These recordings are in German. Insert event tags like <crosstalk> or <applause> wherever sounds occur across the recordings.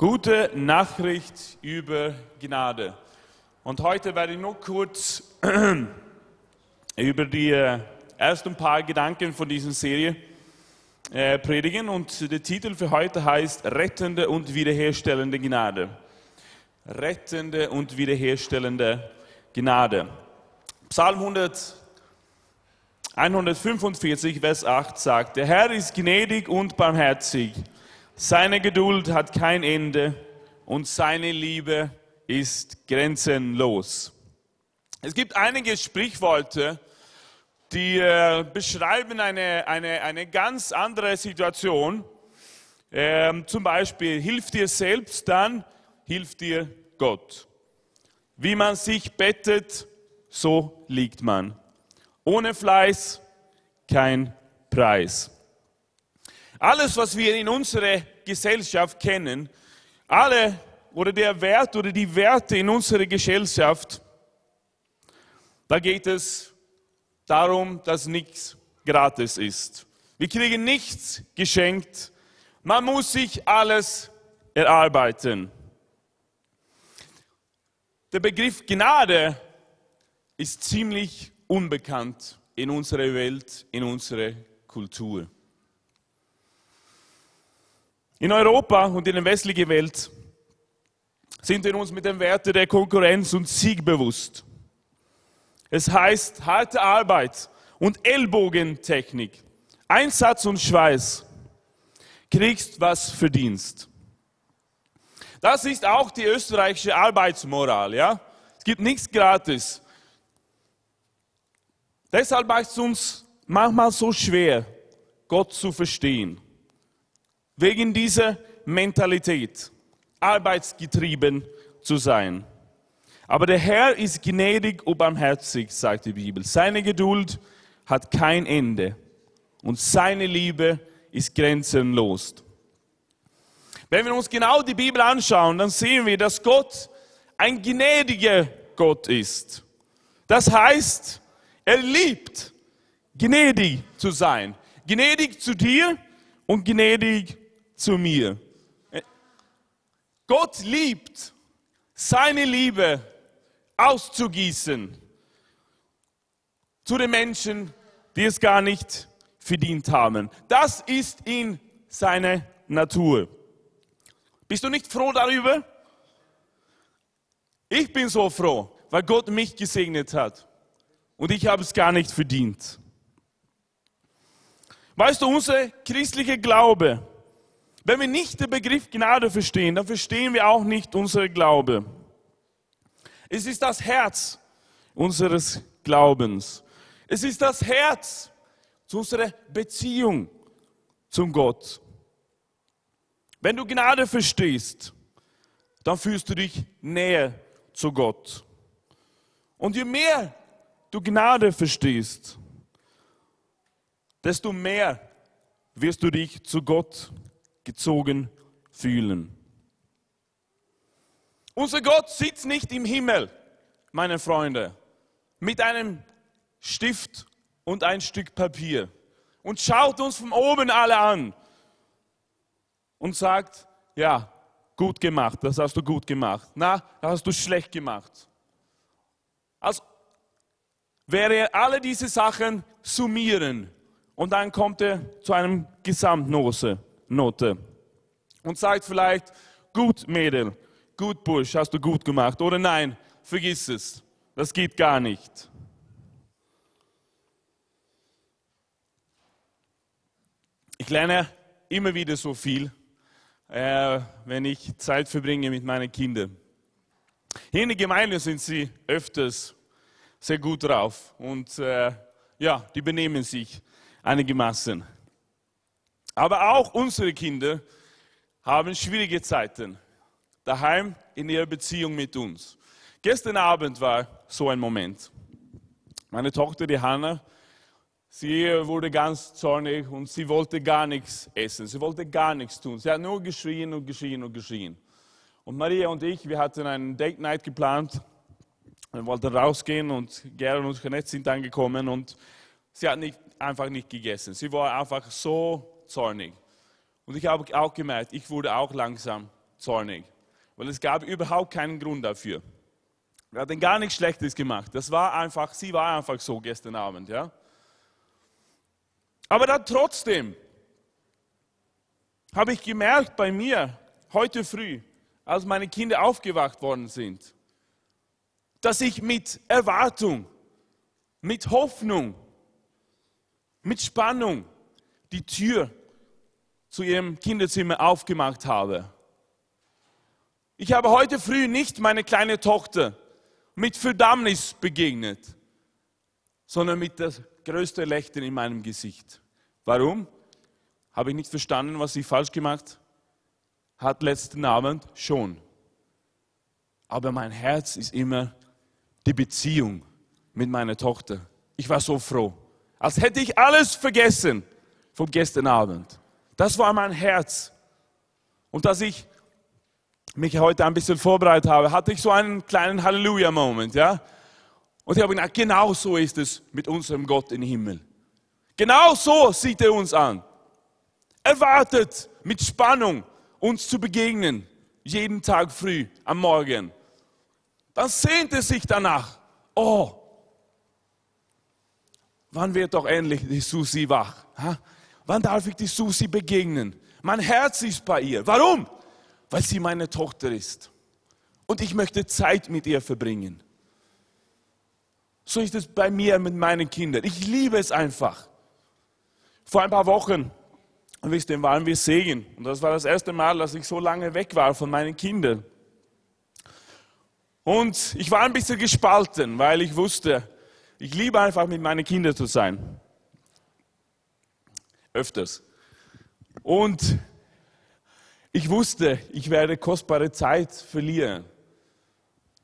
Gute Nachricht über Gnade. Und heute werde ich nur kurz <clears throat> über die äh, ersten paar Gedanken von dieser Serie äh, predigen. Und der Titel für heute heißt Rettende und wiederherstellende Gnade. Rettende und wiederherstellende Gnade. Psalm 100, 145, Vers 8 sagt, der Herr ist gnädig und barmherzig seine Geduld hat kein Ende und seine Liebe ist grenzenlos. Es gibt einige Sprichworte, die äh, beschreiben eine, eine, eine ganz andere Situation. Ähm, zum Beispiel, hilf dir selbst, dann hilft dir Gott. Wie man sich bettet, so liegt man. Ohne Fleiß kein Preis. Alles, was wir in unserer Gesellschaft kennen, alle oder der Wert oder die Werte in unserer Gesellschaft, da geht es darum, dass nichts gratis ist. Wir kriegen nichts geschenkt. Man muss sich alles erarbeiten. Der Begriff Gnade ist ziemlich unbekannt in unserer Welt, in unserer Kultur. In Europa und in der westlichen Welt sind wir uns mit den Werten der Konkurrenz und Sieg bewusst. Es heißt harte Arbeit und Ellbogentechnik, Einsatz und Schweiß. Kriegst was verdienst. Das ist auch die österreichische Arbeitsmoral, ja? Es gibt nichts gratis. Deshalb macht es uns manchmal so schwer, Gott zu verstehen. Wegen dieser Mentalität, arbeitsgetrieben zu sein. Aber der Herr ist gnädig und barmherzig, sagt die Bibel. Seine Geduld hat kein Ende und seine Liebe ist grenzenlos. Wenn wir uns genau die Bibel anschauen, dann sehen wir, dass Gott ein gnädiger Gott ist. Das heißt, er liebt, gnädig zu sein. Gnädig zu dir und gnädig zu mir. Gott liebt, seine Liebe auszugießen zu den Menschen, die es gar nicht verdient haben. Das ist in seiner Natur. Bist du nicht froh darüber? Ich bin so froh, weil Gott mich gesegnet hat und ich habe es gar nicht verdient. Weißt du, unser christlicher Glaube wenn wir nicht den Begriff Gnade verstehen, dann verstehen wir auch nicht unser Glaube. Es ist das Herz unseres Glaubens. Es ist das Herz zu unserer Beziehung zum Gott. Wenn du Gnade verstehst, dann fühlst du dich näher zu Gott. Und je mehr du Gnade verstehst, desto mehr wirst du dich zu Gott gezogen fühlen. Unser Gott sitzt nicht im Himmel, meine Freunde, mit einem Stift und ein Stück Papier und schaut uns von oben alle an und sagt, ja, gut gemacht, das hast du gut gemacht. Na, das hast du schlecht gemacht. Als wäre er alle diese Sachen summieren und dann kommt er zu einem Gesamtnote. Note. Und sagt vielleicht, gut Mädel, gut Bursch, hast du gut gemacht. Oder nein, vergiss es, das geht gar nicht. Ich lerne immer wieder so viel, äh, wenn ich Zeit verbringe mit meinen Kindern. Hier in der Gemeinde sind sie öfters sehr gut drauf und äh, ja, die benehmen sich einigermaßen. Aber auch unsere Kinder haben schwierige Zeiten daheim in ihrer Beziehung mit uns. Gestern Abend war so ein Moment. Meine Tochter, die Hanna, sie wurde ganz zornig und sie wollte gar nichts essen. Sie wollte gar nichts tun. Sie hat nur geschrien und geschrien und geschrien. Und Maria und ich, wir hatten einen Date Night geplant. Wir wollten rausgehen und Gerald und Jeanette sind angekommen und sie hat nicht, einfach nicht gegessen. Sie war einfach so zornig. Und ich habe auch gemerkt, ich wurde auch langsam zornig, weil es gab überhaupt keinen Grund dafür. Wir hatten gar nichts Schlechtes gemacht. Das war einfach, sie war einfach so gestern Abend, ja. Aber dann trotzdem habe ich gemerkt bei mir heute früh, als meine Kinder aufgewacht worden sind, dass ich mit Erwartung, mit Hoffnung, mit Spannung die Tür zu ihrem Kinderzimmer aufgemacht habe. Ich habe heute früh nicht meine kleine Tochter mit Verdammnis begegnet, sondern mit das größte Lächeln in meinem Gesicht. Warum? Habe ich nicht verstanden, was sie falsch gemacht hat letzten Abend? Schon. Aber mein Herz ist immer die Beziehung mit meiner Tochter. Ich war so froh, als hätte ich alles vergessen von gestern Abend. Das war mein Herz. Und dass ich mich heute ein bisschen vorbereitet habe, hatte ich so einen kleinen Halleluja-Moment, ja. Und ich habe gedacht, genau so ist es mit unserem Gott im Himmel. Genau so sieht er uns an. Er wartet mit Spannung, uns zu begegnen, jeden Tag früh am Morgen. Dann sehnt er sich danach. Oh, wann wird doch endlich die Susi wach? Ha? Wann darf ich die Susi begegnen? Mein Herz ist bei ihr. Warum? Weil sie meine Tochter ist. Und ich möchte Zeit mit ihr verbringen. So ist es bei mir mit meinen Kindern. Ich liebe es einfach. Vor ein paar Wochen, wisst ihr, waren wir Segen. Und das war das erste Mal, dass ich so lange weg war von meinen Kindern. Und ich war ein bisschen gespalten, weil ich wusste, ich liebe einfach mit meinen Kindern zu sein. Öfters. Und ich wusste, ich werde kostbare Zeit verlieren.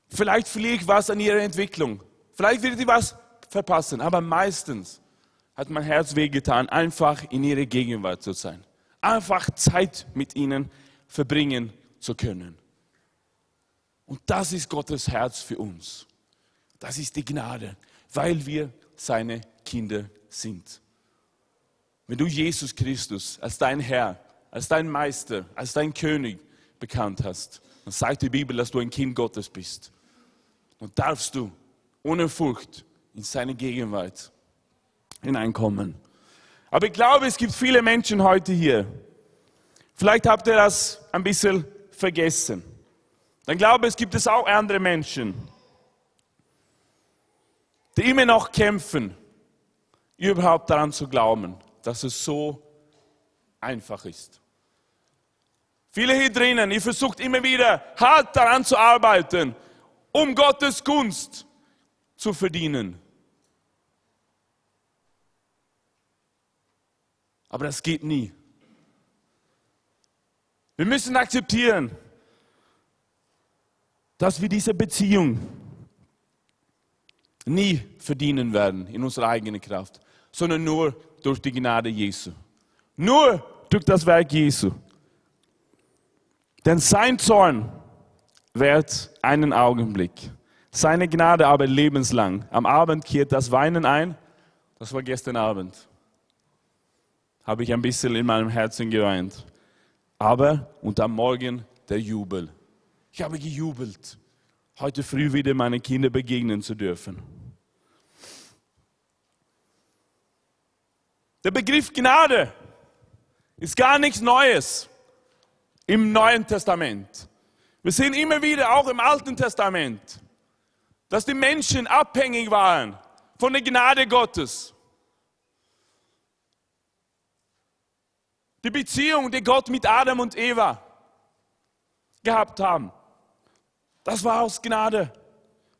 Vielleicht verliere ich was an ihrer Entwicklung. Vielleicht werde ich was verpassen. Aber meistens hat mein Herz wehgetan, einfach in ihrer Gegenwart zu sein. Einfach Zeit mit ihnen verbringen zu können. Und das ist Gottes Herz für uns. Das ist die Gnade, weil wir seine Kinder sind. Wenn du Jesus Christus als dein Herr, als dein Meister, als dein König bekannt hast, dann sagt die Bibel, dass du ein Kind Gottes bist. Und darfst du ohne Furcht in seine Gegenwart hineinkommen. Aber ich glaube, es gibt viele Menschen heute hier. Vielleicht habt ihr das ein bisschen vergessen. Dann glaube ich, es gibt es auch andere Menschen, die immer noch kämpfen, überhaupt daran zu glauben, dass es so einfach ist. Viele hier drinnen, ihr versucht immer wieder hart daran zu arbeiten, um Gottes Gunst zu verdienen. Aber das geht nie. Wir müssen akzeptieren, dass wir diese Beziehung nie verdienen werden in unserer eigenen Kraft, sondern nur durch die Gnade Jesu. Nur durch das Werk Jesu. Denn sein Zorn währt einen Augenblick, seine Gnade aber lebenslang. Am Abend kehrt das Weinen ein. Das war gestern Abend. Habe ich ein bisschen in meinem Herzen geweint. Aber und am Morgen der Jubel. Ich habe gejubelt, heute früh wieder meinen Kindern begegnen zu dürfen. Der Begriff Gnade ist gar nichts Neues im Neuen Testament. Wir sehen immer wieder, auch im Alten Testament, dass die Menschen abhängig waren von der Gnade Gottes. Die Beziehung, die Gott mit Adam und Eva gehabt haben, das war aus Gnade.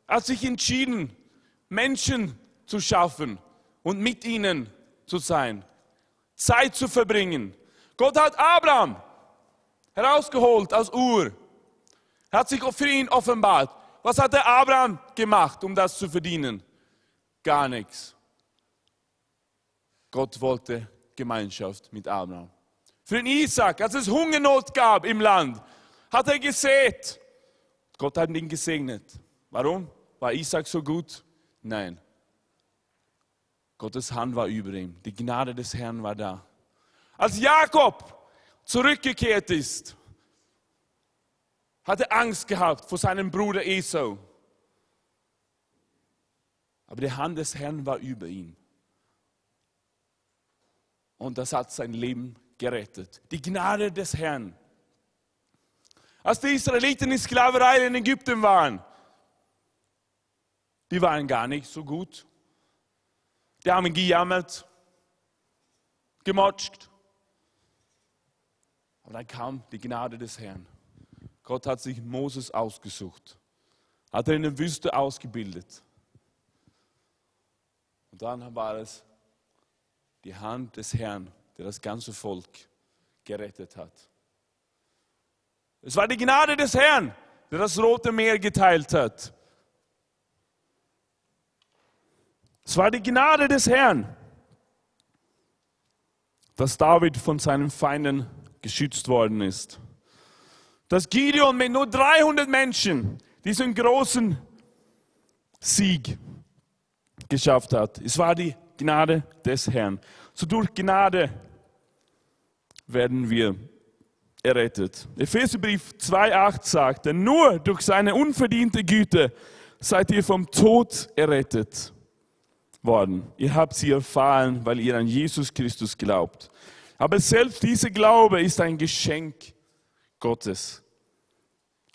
Er hat sich entschieden, Menschen zu schaffen und mit ihnen zu sein, Zeit zu verbringen. Gott hat Abraham herausgeholt aus Ur, hat sich für ihn offenbart. Was hat der Abraham gemacht, um das zu verdienen? Gar nichts. Gott wollte Gemeinschaft mit Abraham. Für den Isaac, als es Hungernot gab im Land, hat er gesät. Gott hat ihn gesegnet. Warum? War Isaac so gut? Nein. Gottes Hand war über ihm. Die Gnade des Herrn war da. Als Jakob zurückgekehrt ist hatte Angst gehabt vor seinem Bruder Esau. Aber die Hand des Herrn war über ihn. Und das hat sein Leben gerettet. Die Gnade des Herrn. Als die Israeliten in Sklaverei in Ägypten waren, die waren gar nicht so gut. Die haben gejammert, gemotscht. Aber dann kam die Gnade des Herrn. Gott hat sich Moses ausgesucht, hat er in der Wüste ausgebildet. Und dann war es die Hand des Herrn, der das ganze Volk gerettet hat. Es war die Gnade des Herrn, der das Rote Meer geteilt hat. Es war die Gnade des Herrn, dass David von seinen Feinden geschützt worden ist. Dass Gideon mit nur 300 Menschen diesen großen Sieg geschafft hat. Es war die Gnade des Herrn. So durch Gnade werden wir errettet. Epheserbrief 2,8 sagt, denn nur durch seine unverdiente Güte seid ihr vom Tod errettet worden. Ihr habt sie erfahren, weil ihr an Jesus Christus glaubt. Aber selbst dieser Glaube ist ein Geschenk Gottes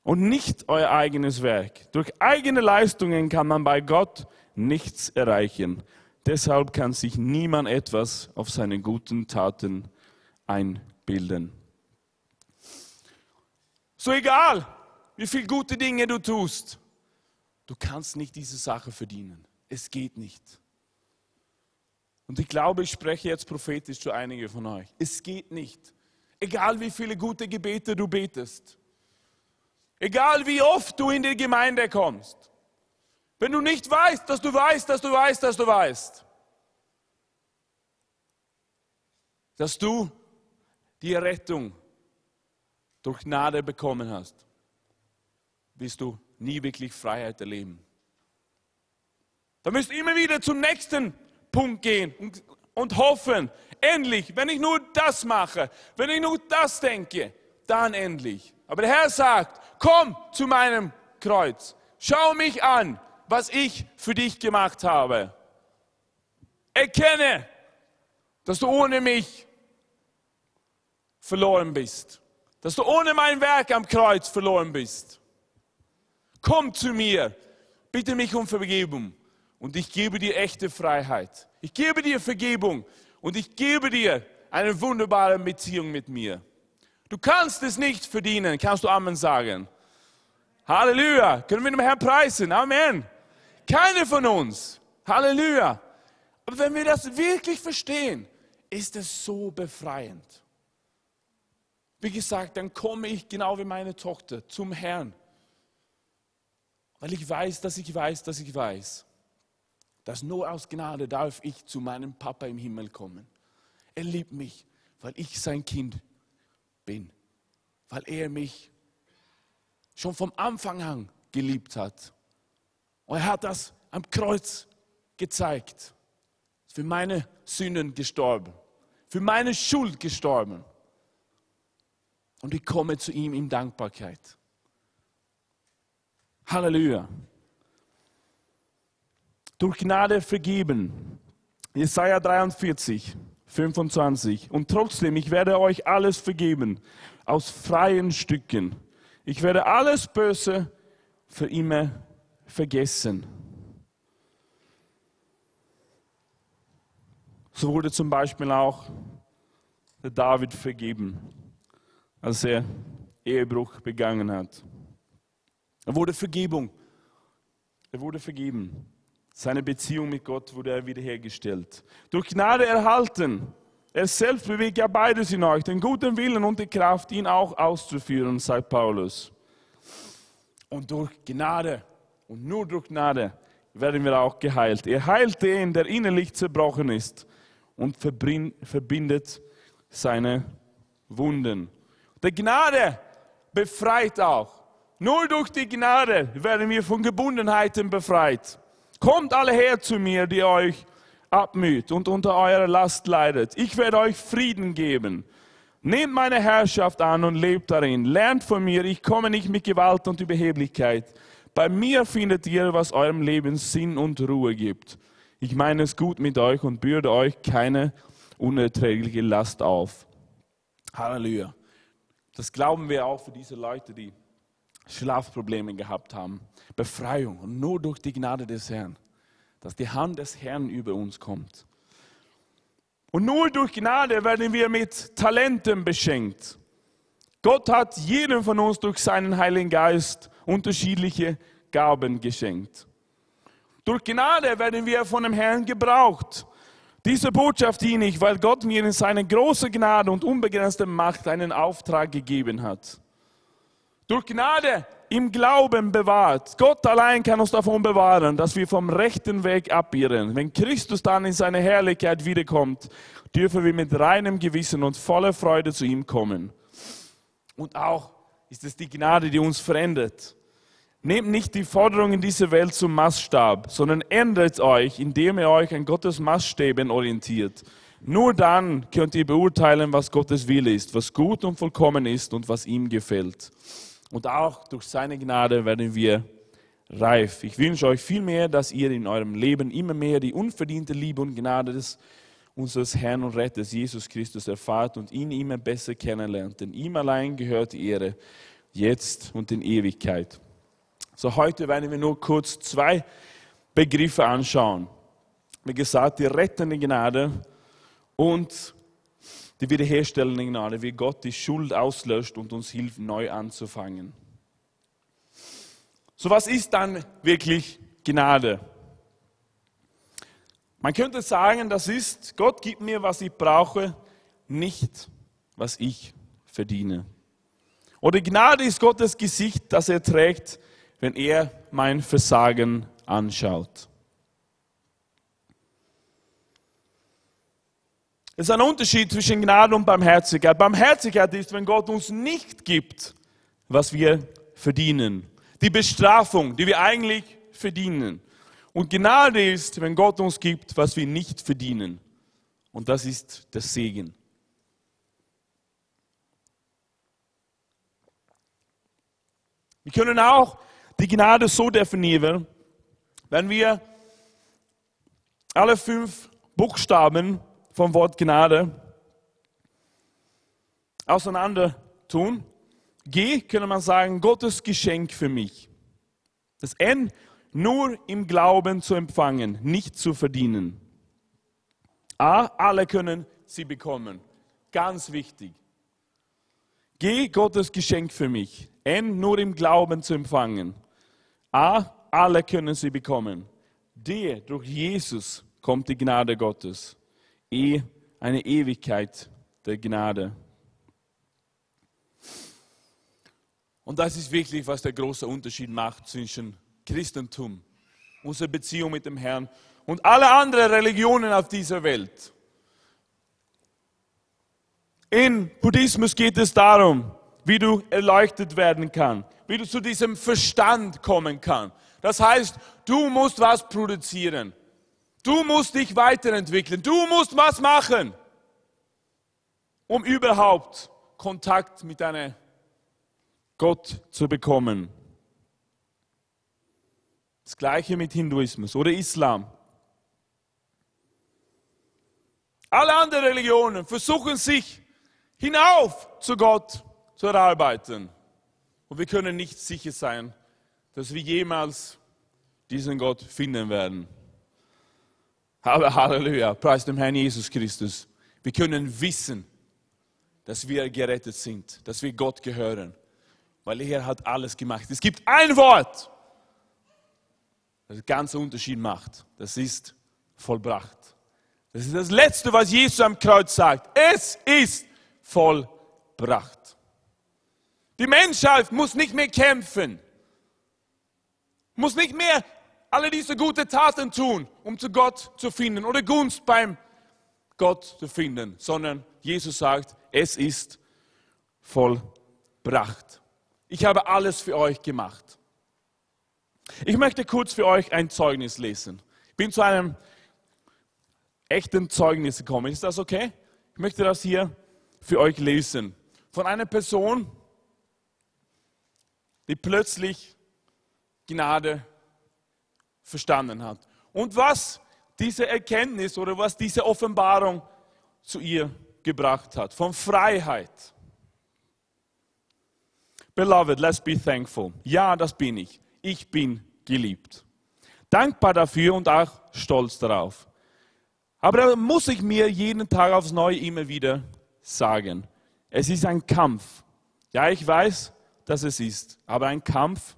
und nicht euer eigenes Werk. Durch eigene Leistungen kann man bei Gott nichts erreichen. Deshalb kann sich niemand etwas auf seine guten Taten einbilden. So egal, wie viele gute Dinge du tust, du kannst nicht diese Sache verdienen. Es geht nicht. Und ich glaube, ich spreche jetzt prophetisch zu einigen von euch. Es geht nicht. Egal wie viele gute Gebete du betest. Egal wie oft du in die Gemeinde kommst. Wenn du nicht weißt, dass du weißt, dass du weißt, dass du weißt, dass du die Rettung durch Gnade bekommen hast, wirst du nie wirklich Freiheit erleben. Da müsst immer wieder zum nächsten Punkt gehen und, und hoffen, endlich, wenn ich nur das mache, wenn ich nur das denke, dann endlich. Aber der Herr sagt, komm zu meinem Kreuz, schau mich an, was ich für dich gemacht habe. Erkenne, dass du ohne mich verloren bist. Dass du ohne mein Werk am Kreuz verloren bist. Komm zu mir, bitte mich um Vergebung und ich gebe dir echte Freiheit. Ich gebe dir Vergebung und ich gebe dir eine wunderbare Beziehung mit mir. Du kannst es nicht verdienen, kannst du Amen sagen. Halleluja. Können wir dem Herrn preisen? Amen. Keine von uns. Halleluja. Aber wenn wir das wirklich verstehen, ist es so befreiend. Wie gesagt, dann komme ich genau wie meine Tochter zum Herrn. Weil ich weiß, dass ich weiß, dass ich weiß dass nur aus Gnade darf ich zu meinem Papa im Himmel kommen. Er liebt mich, weil ich sein Kind bin, weil er mich schon vom Anfang an geliebt hat. Und er hat das am Kreuz gezeigt. Für meine Sünden gestorben, für meine Schuld gestorben. Und ich komme zu ihm in Dankbarkeit. Halleluja durch Gnade vergeben. Jesaja 43, 25. Und trotzdem, ich werde euch alles vergeben, aus freien Stücken. Ich werde alles Böse für immer vergessen. So wurde zum Beispiel auch der David vergeben, als er Ehebruch begangen hat. Er wurde Vergebung. Er wurde vergeben. Seine Beziehung mit Gott wurde er wiederhergestellt. Durch Gnade erhalten. Er selbst bewegt ja beides in euch, den guten Willen und die Kraft, ihn auch auszuführen, sagt Paulus. Und durch Gnade und nur durch Gnade werden wir auch geheilt. Er heilt den, der innerlich zerbrochen ist und verbindet seine Wunden. Die Gnade befreit auch. Nur durch die Gnade werden wir von Gebundenheiten befreit. Kommt alle her zu mir, die euch abmüht und unter eurer Last leidet. Ich werde euch Frieden geben. Nehmt meine Herrschaft an und lebt darin. Lernt von mir, ich komme nicht mit Gewalt und Überheblichkeit. Bei mir findet ihr, was eurem Leben Sinn und Ruhe gibt. Ich meine es gut mit euch und bürde euch keine unerträgliche Last auf. Halleluja. Das glauben wir auch für diese Leute, die Schlafprobleme gehabt haben. Befreiung und nur durch die Gnade des Herrn, dass die Hand des Herrn über uns kommt. Und nur durch Gnade werden wir mit Talenten beschenkt. Gott hat jedem von uns durch seinen Heiligen Geist unterschiedliche Gaben geschenkt. Durch Gnade werden wir von dem Herrn gebraucht. Diese Botschaft diene ich, weil Gott mir in seiner großen Gnade und unbegrenzter Macht einen Auftrag gegeben hat. Durch Gnade im Glauben bewahrt. Gott allein kann uns davon bewahren, dass wir vom rechten Weg abirren. Wenn Christus dann in seine Herrlichkeit wiederkommt, dürfen wir mit reinem Gewissen und voller Freude zu ihm kommen. Und auch ist es die Gnade, die uns verändert. Nehmt nicht die Forderungen dieser Welt zum Maßstab, sondern ändert euch, indem ihr euch an Gottes Maßstäben orientiert. Nur dann könnt ihr beurteilen, was Gottes Wille ist, was gut und vollkommen ist und was ihm gefällt. Und auch durch seine Gnade werden wir reif. Ich wünsche euch viel mehr, dass ihr in eurem Leben immer mehr die unverdiente Liebe und Gnade des unseres Herrn und Retters Jesus Christus erfahrt und ihn immer besser kennenlernt. Denn ihm allein gehört die Ehre, jetzt und in Ewigkeit. So, heute werden wir nur kurz zwei Begriffe anschauen. Wie gesagt, die rettende Gnade und die wiederherstellende Gnade, wie Gott die Schuld auslöscht und uns hilft, neu anzufangen. So, was ist dann wirklich Gnade? Man könnte sagen, das ist, Gott gibt mir, was ich brauche, nicht, was ich verdiene. Oder Gnade ist Gottes Gesicht, das er trägt, wenn er mein Versagen anschaut. Es ist ein Unterschied zwischen Gnade und Barmherzigkeit. Barmherzigkeit ist, wenn Gott uns nicht gibt, was wir verdienen. Die Bestrafung, die wir eigentlich verdienen. Und Gnade ist, wenn Gott uns gibt, was wir nicht verdienen. Und das ist der Segen. Wir können auch die Gnade so definieren, wenn wir alle fünf Buchstaben vom Wort Gnade auseinander tun. G könnte man sagen, Gottes Geschenk für mich. Das N nur im Glauben zu empfangen, nicht zu verdienen. A, alle können sie bekommen. Ganz wichtig. G, Gottes Geschenk für mich. N, nur im Glauben zu empfangen. A, alle können sie bekommen. D, durch Jesus kommt die Gnade Gottes. E, eine Ewigkeit der Gnade. Und das ist wirklich, was der große Unterschied macht zwischen Christentum, unsere Beziehung mit dem Herrn und alle anderen Religionen auf dieser Welt. In Buddhismus geht es darum, wie du erleuchtet werden kannst, wie du zu diesem Verstand kommen kannst. Das heißt, du musst was produzieren. Du musst dich weiterentwickeln. Du musst was machen, um überhaupt Kontakt mit deinem Gott zu bekommen. Das gleiche mit Hinduismus oder Islam. Alle anderen Religionen versuchen sich hinauf zu Gott zu erarbeiten. Und wir können nicht sicher sein, dass wir jemals diesen Gott finden werden. Halleluja, preis dem Herrn Jesus Christus. Wir können wissen, dass wir gerettet sind, dass wir Gott gehören, weil er hat alles gemacht. Es gibt ein Wort, das den ganzen Unterschied macht. Das ist vollbracht. Das ist das Letzte, was Jesus am Kreuz sagt. Es ist vollbracht. Die Menschheit muss nicht mehr kämpfen, muss nicht mehr alle diese guten Taten tun, um zu Gott zu finden oder Gunst beim Gott zu finden, sondern Jesus sagt, es ist vollbracht. Ich habe alles für euch gemacht. Ich möchte kurz für euch ein Zeugnis lesen. Ich bin zu einem echten Zeugnis gekommen. Ist das okay? Ich möchte das hier für euch lesen. Von einer Person, die plötzlich Gnade verstanden hat. Und was diese Erkenntnis oder was diese Offenbarung zu ihr gebracht hat. Von Freiheit. Beloved, let's be thankful. Ja, das bin ich. Ich bin geliebt. Dankbar dafür und auch stolz darauf. Aber da muss ich mir jeden Tag aufs Neue immer wieder sagen. Es ist ein Kampf. Ja, ich weiß, dass es ist, aber ein Kampf,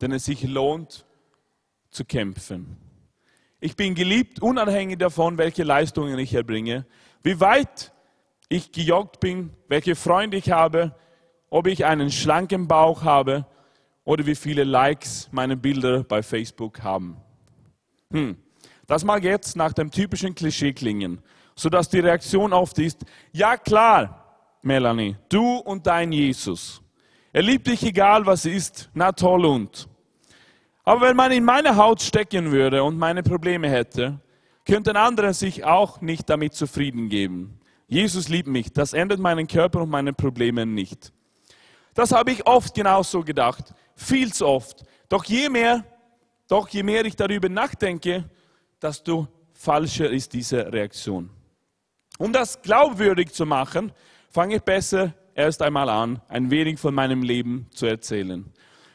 den es sich lohnt zu kämpfen. Ich bin geliebt, unabhängig davon, welche Leistungen ich erbringe, wie weit ich gejoggt bin, welche Freunde ich habe, ob ich einen schlanken Bauch habe oder wie viele Likes meine Bilder bei Facebook haben. Hm. Das mag jetzt nach dem typischen Klischee klingen, sodass die Reaktion oft ist, ja klar, Melanie, du und dein Jesus. Er liebt dich egal was ist, na toll und. Aber wenn man in meine Haut stecken würde und meine Probleme hätte, könnten andere sich auch nicht damit zufrieden geben. Jesus liebt mich, das ändert meinen Körper und meine Probleme nicht. Das habe ich oft genauso gedacht, viel zu oft. Doch je mehr, doch je mehr ich darüber nachdenke, desto falscher ist diese Reaktion. Um das glaubwürdig zu machen, fange ich besser erst einmal an, ein wenig von meinem Leben zu erzählen.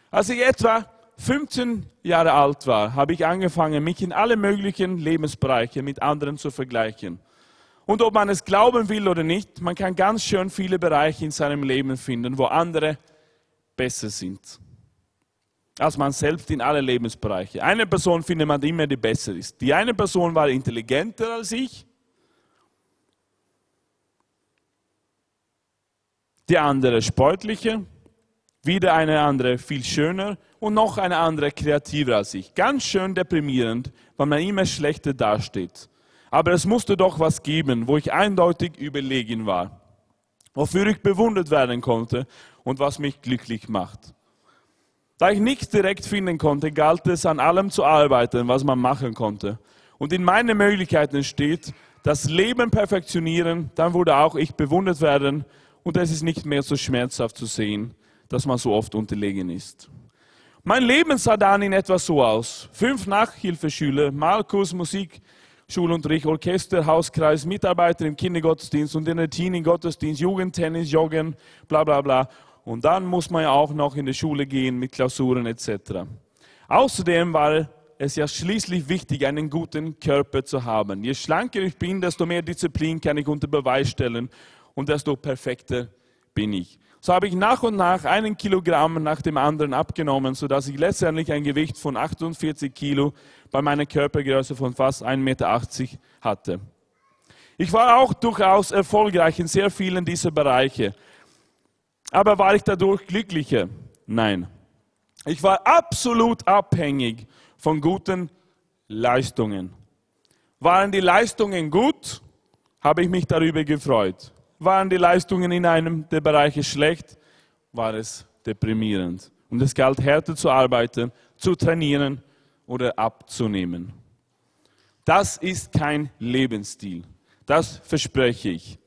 Als ich etwa 15 Jahre alt war, habe ich angefangen, mich in alle möglichen Lebensbereiche mit anderen zu vergleichen. Und ob man es glauben will oder nicht, man kann ganz schön viele Bereiche in seinem Leben finden, wo andere besser sind als man selbst in alle Lebensbereiche. Eine Person findet man immer, die besser ist. Die eine Person war intelligenter als ich. Die andere sportlicher. Wieder eine andere viel schöner. Und noch eine andere kreativer als ich. Ganz schön deprimierend, weil man immer schlechter dasteht. Aber es musste doch was geben, wo ich eindeutig überlegen war, wofür ich bewundert werden konnte und was mich glücklich macht. Da ich nichts direkt finden konnte, galt es an allem zu arbeiten, was man machen konnte. Und in meinen Möglichkeiten steht, das Leben perfektionieren, dann würde auch ich bewundert werden und es ist nicht mehr so schmerzhaft zu sehen, dass man so oft unterlegen ist. Mein Leben sah dann in etwa so aus. Fünf Nachhilfeschüler, Malkurs, Musik, Schulunterricht, Orchester, Hauskreis, Mitarbeiter im Kindergottesdienst und in der Teenie-Gottesdienst, Jugendtennis, Joggen, bla bla bla. Und dann muss man ja auch noch in die Schule gehen mit Klausuren etc. Außerdem war es ja schließlich wichtig, einen guten Körper zu haben. Je schlanker ich bin, desto mehr Disziplin kann ich unter Beweis stellen und desto perfekter bin ich. So habe ich nach und nach einen Kilogramm nach dem anderen abgenommen, sodass ich letztendlich ein Gewicht von 48 Kilo bei meiner Körpergröße von fast 1,80 Meter hatte. Ich war auch durchaus erfolgreich in sehr vielen dieser Bereiche. Aber war ich dadurch glücklicher? Nein. Ich war absolut abhängig von guten Leistungen. Waren die Leistungen gut, habe ich mich darüber gefreut. Waren die Leistungen in einem der Bereiche schlecht, war es deprimierend. Und es galt härter zu arbeiten, zu trainieren oder abzunehmen. Das ist kein Lebensstil. Das verspreche ich.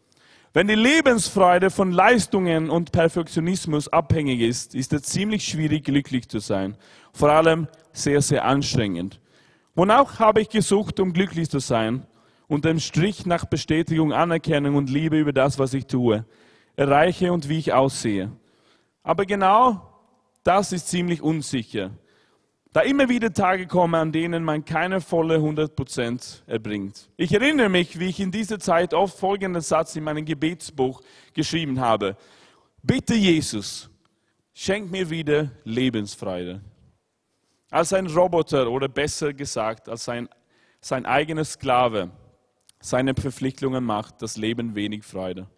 Wenn die Lebensfreude von Leistungen und Perfektionismus abhängig ist, ist es ziemlich schwierig, glücklich zu sein. Vor allem sehr, sehr anstrengend. Wonach habe ich gesucht, um glücklich zu sein? Unter dem Strich nach Bestätigung, Anerkennung und Liebe über das, was ich tue, erreiche und wie ich aussehe. Aber genau das ist ziemlich unsicher. Da immer wieder Tage kommen, an denen man keine volle 100% erbringt. Ich erinnere mich, wie ich in dieser Zeit oft folgenden Satz in meinem Gebetsbuch geschrieben habe. Bitte Jesus, schenk mir wieder Lebensfreude. Als ein Roboter oder besser gesagt, als sein, sein eigener Sklave seine Verpflichtungen macht, das Leben wenig Freude.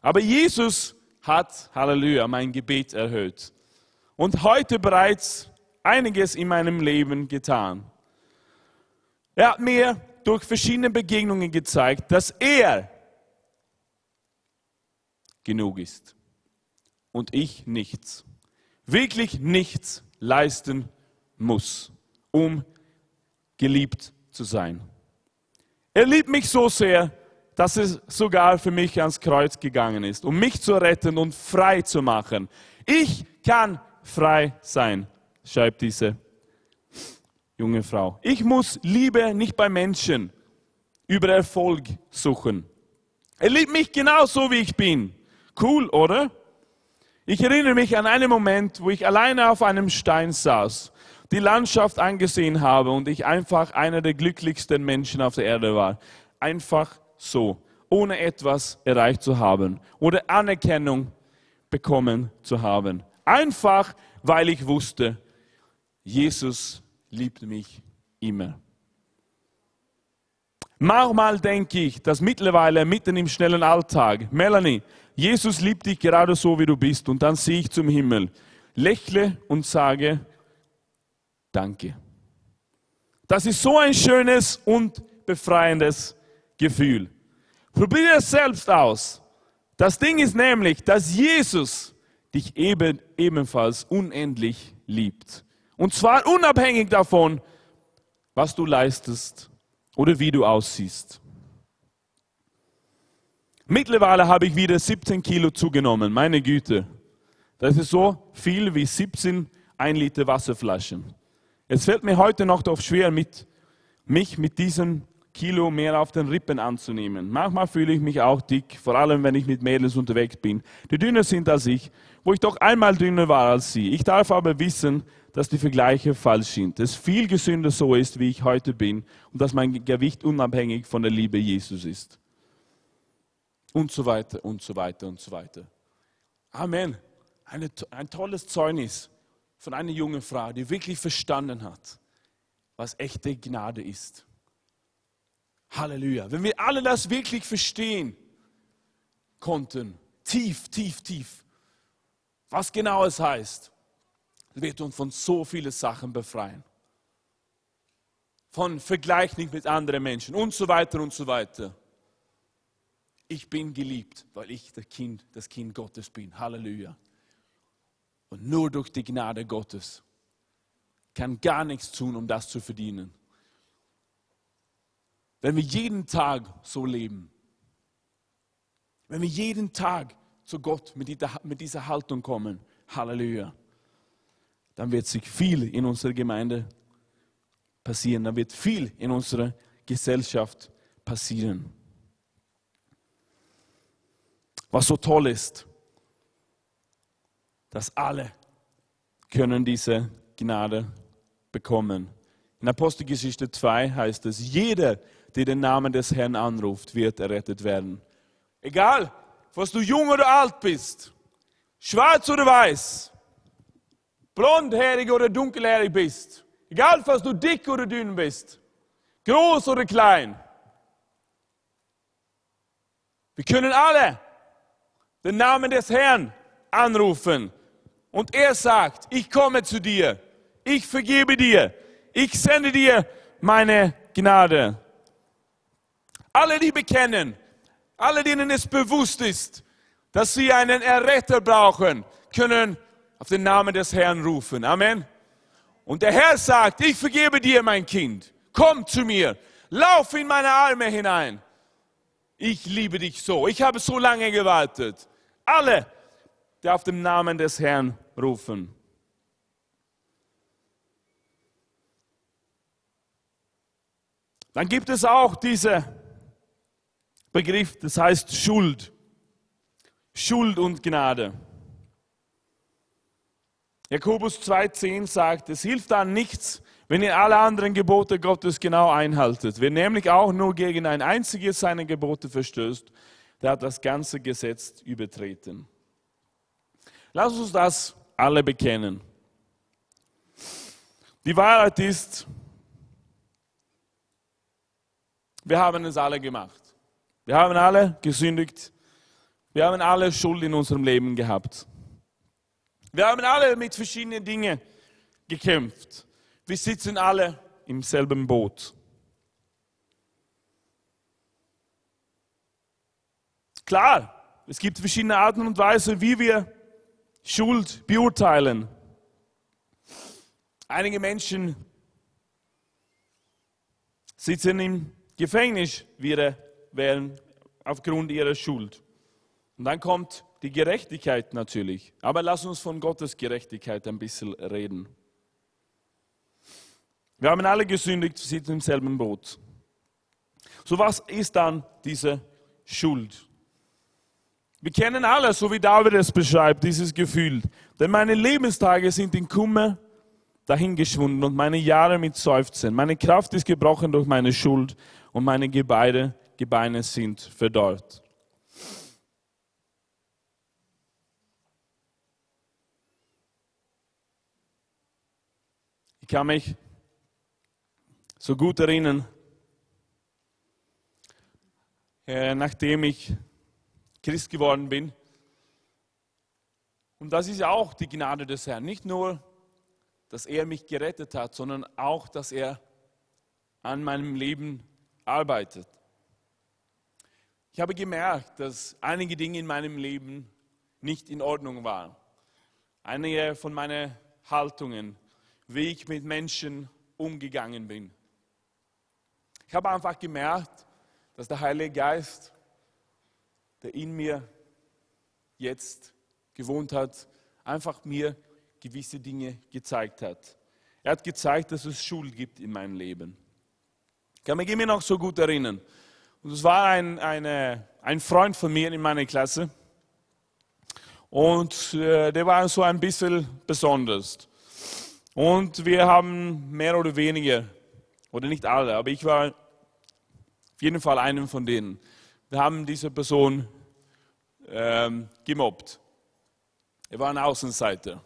Aber Jesus hat, Halleluja, mein Gebet erhöht. Und heute bereits einiges in meinem Leben getan. Er hat mir durch verschiedene Begegnungen gezeigt, dass er genug ist und ich nichts, wirklich nichts leisten muss, um geliebt zu sein. Er liebt mich so sehr, dass es sogar für mich ans Kreuz gegangen ist, um mich zu retten und frei zu machen. Ich kann frei sein, schreibt diese junge Frau. Ich muss Liebe nicht bei Menschen über Erfolg suchen. Er liebt mich genauso, wie ich bin. Cool, oder? Ich erinnere mich an einen Moment, wo ich alleine auf einem Stein saß, die Landschaft angesehen habe und ich einfach einer der glücklichsten Menschen auf der Erde war. Einfach so, ohne etwas erreicht zu haben oder Anerkennung bekommen zu haben. Einfach, weil ich wusste, Jesus liebt mich immer. Manchmal denke ich, dass mittlerweile mitten im schnellen Alltag, Melanie, Jesus liebt dich gerade so, wie du bist. Und dann sehe ich zum Himmel, lächle und sage, danke. Das ist so ein schönes und befreiendes Gefühl. Probier es selbst aus. Das Ding ist nämlich, dass Jesus dich eben, ebenfalls unendlich liebt. Und zwar unabhängig davon, was du leistest oder wie du aussiehst. Mittlerweile habe ich wieder 17 Kilo zugenommen, meine Güte. Das ist so viel wie 17 1 Liter Wasserflaschen. Es fällt mir heute noch doch schwer, mit, mich mit diesem Kilo mehr auf den Rippen anzunehmen. Manchmal fühle ich mich auch dick, vor allem wenn ich mit Mädels unterwegs bin, die dünner sind als ich, wo ich doch einmal dünner war als sie. Ich darf aber wissen, dass die Vergleiche falsch sind, dass viel gesünder so ist, wie ich heute bin und dass mein Gewicht unabhängig von der Liebe Jesus ist. Und so weiter und so weiter und so weiter. Amen. Eine, ein tolles Zeugnis von einer jungen Frau, die wirklich verstanden hat, was echte Gnade ist. Halleluja. Wenn wir alle das wirklich verstehen konnten, tief, tief, tief, was genau es heißt, wird uns von so vielen Sachen befreien. Von Vergleich nicht mit anderen Menschen und so weiter und so weiter. Ich bin geliebt, weil ich das Kind, das Kind Gottes bin. Halleluja. Und nur durch die Gnade Gottes kann gar nichts tun, um das zu verdienen. Wenn wir jeden Tag so leben, wenn wir jeden Tag zu Gott mit dieser Haltung kommen, Halleluja dann wird sich viel in unserer Gemeinde passieren, dann wird viel in unserer Gesellschaft passieren. Was so toll ist, dass alle können diese Gnade bekommen. In Apostelgeschichte 2 heißt es, jeder, der den Namen des Herrn anruft, wird errettet werden. Egal, was du jung oder alt bist, schwarz oder weiß, blondhärig oder dunkelhärig bist, egal was du dick oder dünn bist, groß oder klein. Wir können alle den Namen des Herrn anrufen und er sagt, ich komme zu dir, ich vergebe dir, ich sende dir meine Gnade. Alle, die bekennen, alle, denen es bewusst ist, dass sie einen Erretter brauchen, können auf den Namen des Herrn rufen. Amen. Und der Herr sagt, ich vergebe dir, mein Kind. Komm zu mir. Lauf in meine Arme hinein. Ich liebe dich so. Ich habe so lange gewartet. Alle, die auf den Namen des Herrn rufen. Dann gibt es auch diesen Begriff, das heißt Schuld. Schuld und Gnade. Jakobus 2,10 sagt, es hilft dann nichts, wenn ihr alle anderen Gebote Gottes genau einhaltet. Wer nämlich auch nur gegen ein einziges seiner Gebote verstößt, der hat das ganze Gesetz übertreten. Lass uns das alle bekennen. Die Wahrheit ist, wir haben es alle gemacht. Wir haben alle gesündigt. Wir haben alle Schuld in unserem Leben gehabt. Wir haben alle mit verschiedenen Dingen gekämpft. Wir sitzen alle im selben Boot. Klar, es gibt verschiedene Arten und Weisen, wie wir Schuld beurteilen. Einige Menschen sitzen im Gefängnis, während aufgrund ihrer Schuld. Und dann kommt die Gerechtigkeit natürlich. Aber lass uns von Gottes Gerechtigkeit ein bisschen reden. Wir haben alle gesündigt, wir sitzen im selben Boot. So was ist dann diese Schuld? Wir kennen alle, so wie David es beschreibt, dieses Gefühl. Denn meine Lebenstage sind in Kummer dahingeschwunden und meine Jahre mit Seufzen. Meine Kraft ist gebrochen durch meine Schuld und meine Gebeine, Gebeine sind verdorrt. Ich kann mich so gut erinnern, äh, nachdem ich Christ geworden bin. Und das ist ja auch die Gnade des Herrn. Nicht nur, dass er mich gerettet hat, sondern auch, dass er an meinem Leben arbeitet. Ich habe gemerkt, dass einige Dinge in meinem Leben nicht in Ordnung waren. Einige von meinen Haltungen, wie ich mit Menschen umgegangen bin. Ich habe einfach gemerkt, dass der Heilige Geist, der in mir jetzt gewohnt hat, einfach mir gewisse Dinge gezeigt hat. Er hat gezeigt, dass es Schuld gibt in meinem Leben. Ich kann mich immer noch so gut erinnern. Und es war ein, eine, ein Freund von mir in meiner Klasse. Und äh, der war so ein bisschen besonders. Und wir haben mehr oder weniger, oder nicht alle, aber ich war auf jeden Fall einem von denen. Wir haben diese Person ähm, gemobbt. Er war ein Außenseiter.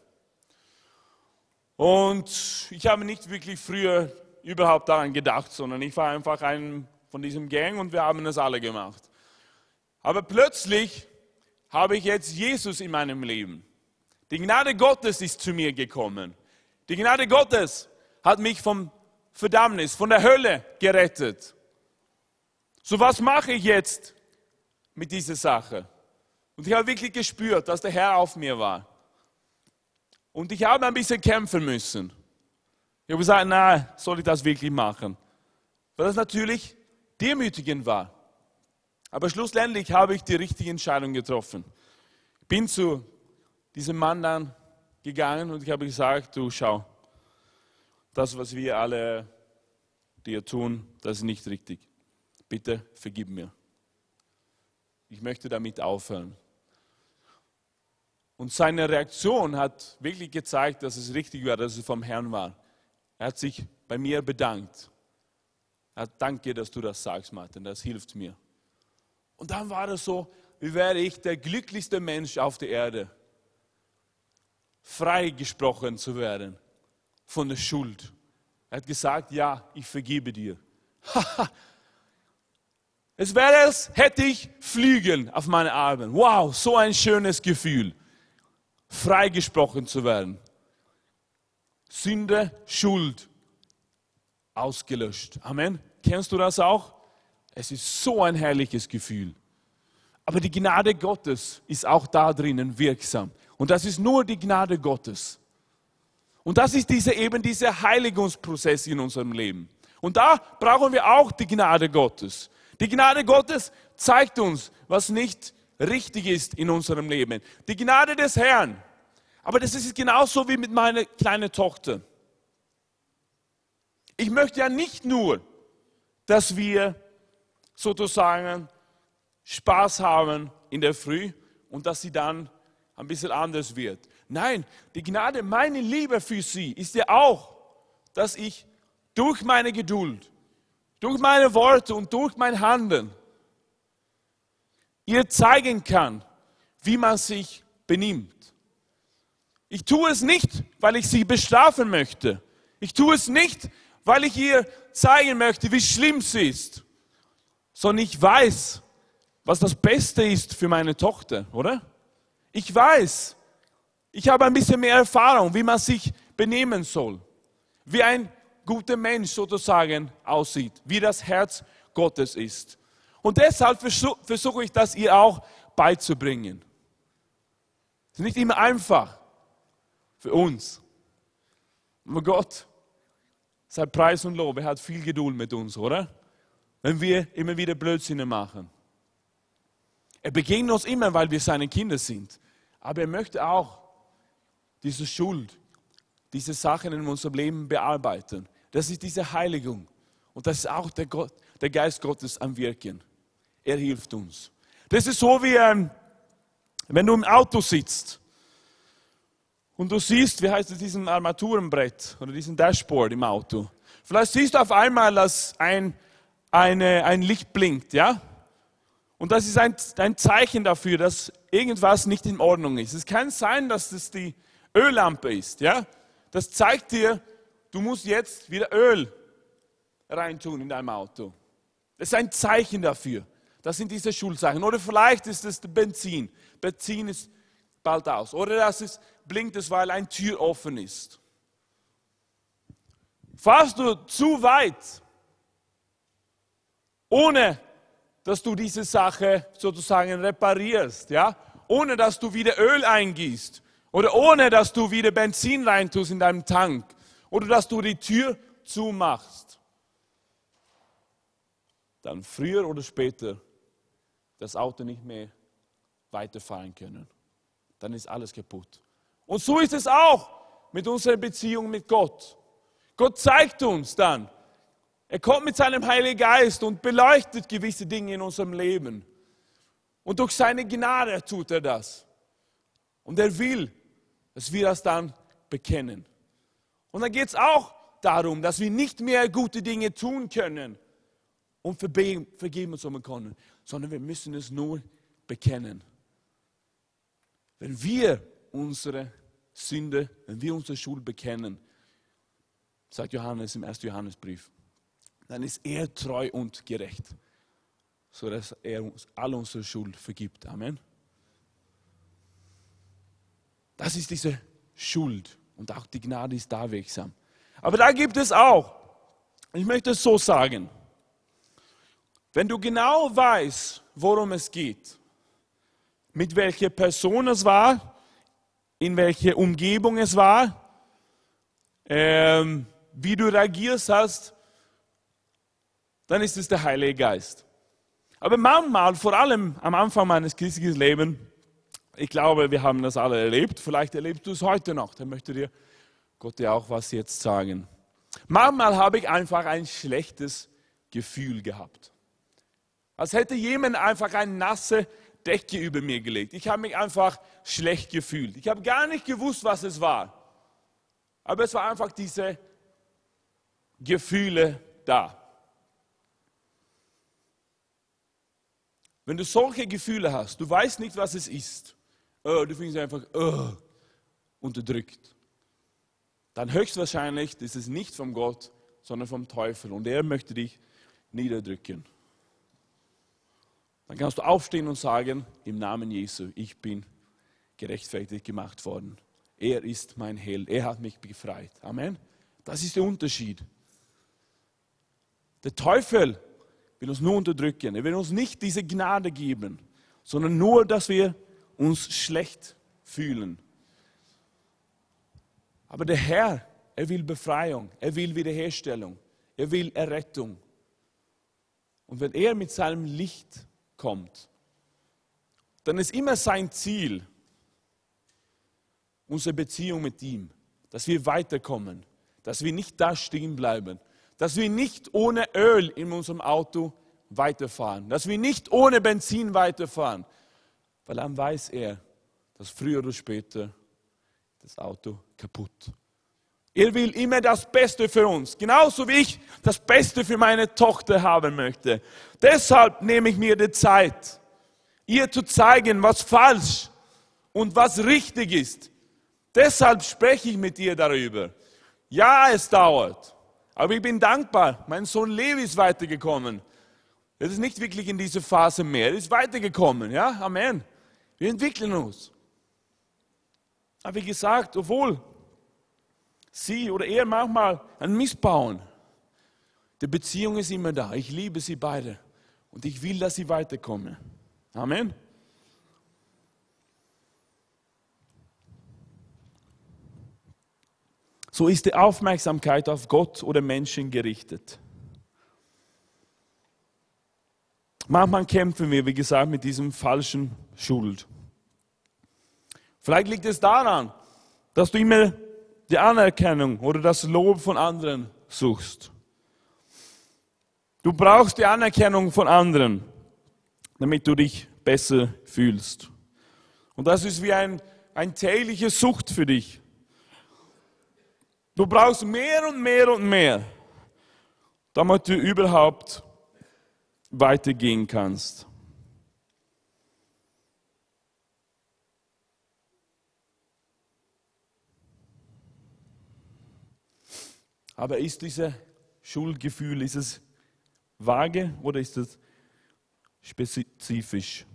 Und ich habe nicht wirklich früher überhaupt daran gedacht, sondern ich war einfach ein von diesem Gang und wir haben es alle gemacht. Aber plötzlich habe ich jetzt Jesus in meinem Leben. Die Gnade Gottes ist zu mir gekommen. Die Gnade Gottes hat mich vom Verdammnis, von der Hölle gerettet. So was mache ich jetzt mit dieser Sache? Und ich habe wirklich gespürt, dass der Herr auf mir war. Und ich habe ein bisschen kämpfen müssen. Ich habe gesagt, nein, soll ich das wirklich machen? Weil das natürlich demütigend war. Aber schlussendlich habe ich die richtige Entscheidung getroffen. Ich bin zu diesem Mann dann gegangen und ich habe gesagt, du schau, das, was wir alle dir tun, das ist nicht richtig. Bitte vergib mir. Ich möchte damit aufhören. Und seine Reaktion hat wirklich gezeigt, dass es richtig war, dass es vom Herrn war. Er hat sich bei mir bedankt. Er hat danke, dass du das sagst, Martin, das hilft mir. Und dann war es so, wie wäre ich der glücklichste Mensch auf der Erde freigesprochen zu werden von der Schuld. Er hat gesagt, ja, ich vergebe dir. <laughs> es wäre es, hätte ich Flügel auf meine Armen. Wow, so ein schönes Gefühl, freigesprochen zu werden. Sünde, Schuld ausgelöscht. Amen. Kennst du das auch? Es ist so ein herrliches Gefühl. Aber die Gnade Gottes ist auch da drinnen wirksam. Und das ist nur die Gnade Gottes. Und das ist diese, eben dieser Heiligungsprozess in unserem Leben. Und da brauchen wir auch die Gnade Gottes. Die Gnade Gottes zeigt uns, was nicht richtig ist in unserem Leben. Die Gnade des Herrn. Aber das ist genauso wie mit meiner kleinen Tochter. Ich möchte ja nicht nur, dass wir sozusagen Spaß haben in der Früh und dass sie dann ein bisschen anders wird. Nein, die Gnade, meine Liebe für sie ist ja auch, dass ich durch meine Geduld, durch meine Worte und durch mein Handeln ihr zeigen kann, wie man sich benimmt. Ich tue es nicht, weil ich sie bestrafen möchte. Ich tue es nicht, weil ich ihr zeigen möchte, wie schlimm sie ist, sondern ich weiß, was das Beste ist für meine Tochter, oder? Ich weiß, ich habe ein bisschen mehr Erfahrung, wie man sich benehmen soll, wie ein guter Mensch sozusagen aussieht, wie das Herz Gottes ist. Und deshalb versuche ich das ihr auch beizubringen. Es ist nicht immer einfach für uns. Aber Gott, sei Preis und Lob, er hat viel Geduld mit uns, oder? Wenn wir immer wieder Blödsinn machen. Er begegnet uns immer, weil wir seine Kinder sind. Aber er möchte auch diese Schuld, diese Sachen in unserem Leben bearbeiten. Das ist diese Heiligung. Und das ist auch der, Gott, der Geist Gottes am Wirken. Er hilft uns. Das ist so wie, ähm, wenn du im Auto sitzt und du siehst, wie heißt es, diesen Armaturenbrett oder diesen Dashboard im Auto. Vielleicht siehst du auf einmal, dass ein, eine, ein Licht blinkt, ja? Und das ist ein, ein Zeichen dafür, dass irgendwas nicht in Ordnung ist. Es kann sein, dass das die Öllampe ist, ja? Das zeigt dir, du musst jetzt wieder Öl reintun in deinem Auto. Das ist ein Zeichen dafür. Das sind diese Schulzeichen. Oder vielleicht ist es Benzin. Benzin ist bald aus. Oder dass es blinkt es, weil ein Tür offen ist. Fahrst du zu weit, ohne dass du diese Sache sozusagen reparierst, ja? ohne dass du wieder Öl eingießt oder ohne dass du wieder Benzin reintust in deinem Tank oder dass du die Tür zumachst, dann früher oder später das Auto nicht mehr weiterfahren können. Dann ist alles kaputt. Und so ist es auch mit unserer Beziehung mit Gott. Gott zeigt uns dann, er kommt mit seinem Heiligen Geist und beleuchtet gewisse Dinge in unserem Leben. Und durch seine Gnade tut er das. Und er will, dass wir das dann bekennen. Und dann geht es auch darum, dass wir nicht mehr gute Dinge tun können und vergeben zu können, sondern wir müssen es nur bekennen. Wenn wir unsere Sünde, wenn wir unsere Schuld bekennen, sagt Johannes im 1. Johannesbrief, dann ist er treu und gerecht, sodass er uns all unsere Schuld vergibt. Amen. Das ist diese Schuld und auch die Gnade ist da wirksam. Aber da gibt es auch, ich möchte es so sagen, wenn du genau weißt, worum es geht, mit welcher Person es war, in welcher Umgebung es war, ähm, wie du reagierst hast, dann ist es der Heilige Geist. Aber manchmal, vor allem am Anfang meines christlichen Lebens, ich glaube, wir haben das alle erlebt, vielleicht erlebst du es heute noch, dann möchte dir Gott dir auch was jetzt sagen. Manchmal habe ich einfach ein schlechtes Gefühl gehabt. Als hätte jemand einfach eine nasse Decke über mir gelegt. Ich habe mich einfach schlecht gefühlt. Ich habe gar nicht gewusst, was es war. Aber es war einfach diese Gefühle da. Wenn du solche Gefühle hast, du weißt nicht, was es ist, oh, du findest einfach oh, unterdrückt, dann höchstwahrscheinlich ist es nicht von Gott, sondern vom Teufel und er möchte dich niederdrücken. Dann kannst du aufstehen und sagen, im Namen Jesu, ich bin gerechtfertigt gemacht worden. Er ist mein Held, er hat mich befreit. Amen. Das ist der Unterschied. Der Teufel will uns nur unterdrücken. Er will uns nicht diese Gnade geben, sondern nur, dass wir uns schlecht fühlen. Aber der Herr, er will Befreiung, er will Wiederherstellung, er will Errettung. Und wenn er mit seinem Licht kommt, dann ist immer sein Ziel, unsere Beziehung mit ihm, dass wir weiterkommen, dass wir nicht da stehen bleiben, dass wir nicht ohne Öl in unserem Auto weiterfahren, dass wir nicht ohne Benzin weiterfahren, weil dann weiß er, dass früher oder später das Auto kaputt. Er will immer das Beste für uns, genauso wie ich das Beste für meine Tochter haben möchte. Deshalb nehme ich mir die Zeit, ihr zu zeigen, was falsch und was richtig ist. Deshalb spreche ich mit ihr darüber. Ja, es dauert. Aber ich bin dankbar. Mein Sohn Levi ist weitergekommen. Er ist nicht wirklich in diese Phase mehr. Er ist weitergekommen. Ja, Amen. Wir entwickeln uns. Aber wie gesagt, obwohl sie oder er manchmal ein Missbauen, die Beziehung ist immer da. Ich liebe sie beide. Und ich will, dass sie weiterkommen. Amen. so ist die Aufmerksamkeit auf Gott oder Menschen gerichtet. Manchmal kämpfen wir, wie gesagt, mit diesem falschen Schuld. Vielleicht liegt es daran, dass du immer die Anerkennung oder das Lob von anderen suchst. Du brauchst die Anerkennung von anderen, damit du dich besser fühlst. Und das ist wie ein, ein tägliche Sucht für dich. Du brauchst mehr und mehr und mehr, damit du überhaupt weitergehen kannst. Aber ist dieses Schuldgefühl, ist es vage oder ist es spezifisch?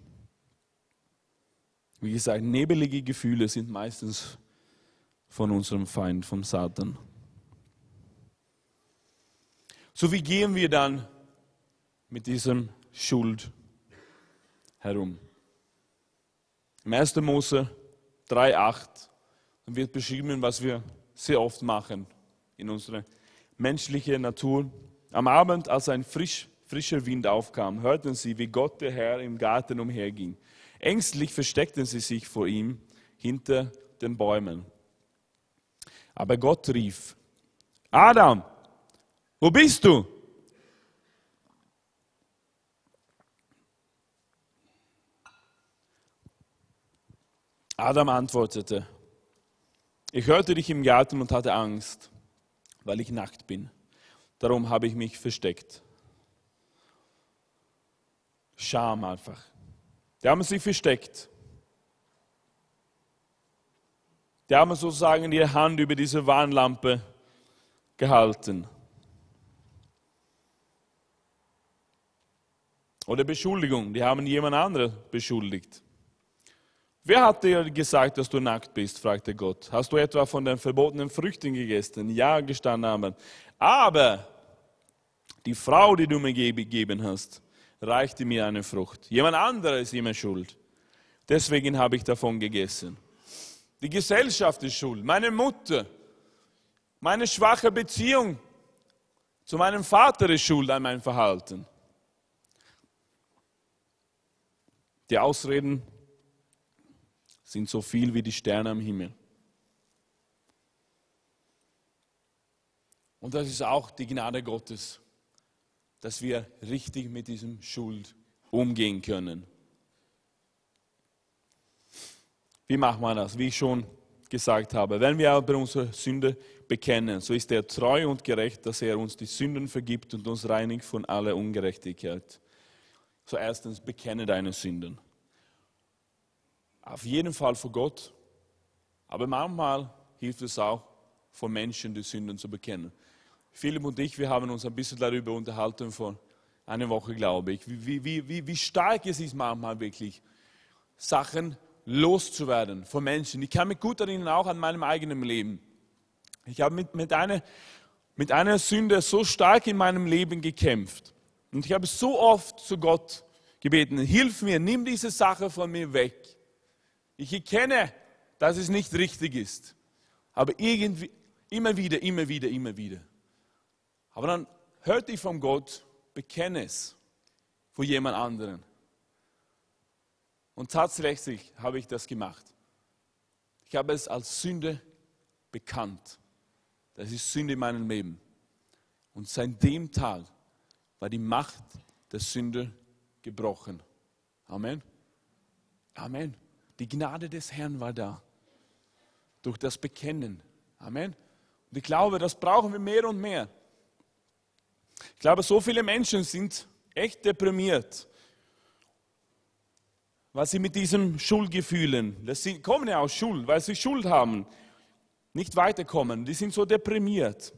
Wie gesagt, nebelige Gefühle sind meistens von unserem Feind, vom Satan. So wie gehen wir dann mit diesem Schuld herum? Im 1. Mose 3,8 wird beschrieben, was wir sehr oft machen in unserer menschlichen Natur. Am Abend, als ein frisch, frischer Wind aufkam, hörten sie, wie Gott der Herr im Garten umherging. Ängstlich versteckten sie sich vor ihm hinter den Bäumen. Aber Gott rief, Adam, wo bist du? Adam antwortete, ich hörte dich im Garten und hatte Angst, weil ich nackt bin. Darum habe ich mich versteckt. Scham einfach. Die haben sich versteckt. Die haben sozusagen ihre Hand über diese Warnlampe gehalten. Oder Beschuldigung, die haben jemand anderen beschuldigt. Wer hat dir gesagt, dass du nackt bist? fragte Gott. Hast du etwa von den verbotenen Früchten gegessen? Ja, gestanden haben. Aber die Frau, die du mir gegeben hast, reichte mir eine Frucht. Jemand anderer ist immer schuld. Deswegen habe ich davon gegessen. Die Gesellschaft ist schuld, meine Mutter, meine schwache Beziehung zu meinem Vater ist schuld an meinem Verhalten. Die Ausreden sind so viel wie die Sterne am Himmel. Und das ist auch die Gnade Gottes, dass wir richtig mit diesem Schuld umgehen können. Wie macht man das? Wie ich schon gesagt habe, wenn wir aber unsere Sünde bekennen, so ist er treu und gerecht, dass er uns die Sünden vergibt und uns reinigt von aller Ungerechtigkeit. So erstens, bekenne deine Sünden. Auf jeden Fall vor Gott, aber manchmal hilft es auch, vor Menschen die Sünden zu bekennen. Philipp und ich, wir haben uns ein bisschen darüber unterhalten vor einer Woche, glaube ich, wie, wie, wie, wie stark es ist manchmal wirklich, Sachen loszuwerden von Menschen. Ich kann mich gut erinnern, auch an meinem eigenen Leben. Ich habe mit, mit, einer, mit einer Sünde so stark in meinem Leben gekämpft. Und ich habe so oft zu Gott gebeten, hilf mir, nimm diese Sache von mir weg. Ich erkenne, dass es nicht richtig ist. Aber irgendwie, immer wieder, immer wieder, immer wieder. Aber dann hörte ich von Gott, bekenne es vor jemand anderen. Und tatsächlich habe ich das gemacht. Ich habe es als Sünde bekannt. Das ist Sünde in meinem Leben. Und seit dem Tag war die Macht der Sünde gebrochen. Amen. Amen. Die Gnade des Herrn war da. Durch das Bekennen. Amen. Und ich glaube, das brauchen wir mehr und mehr. Ich glaube, so viele Menschen sind echt deprimiert was sie mit diesem Schuldgefühlen, das sind, kommen ja aus Schuld, weil sie Schuld haben, nicht weiterkommen. Die sind so deprimiert.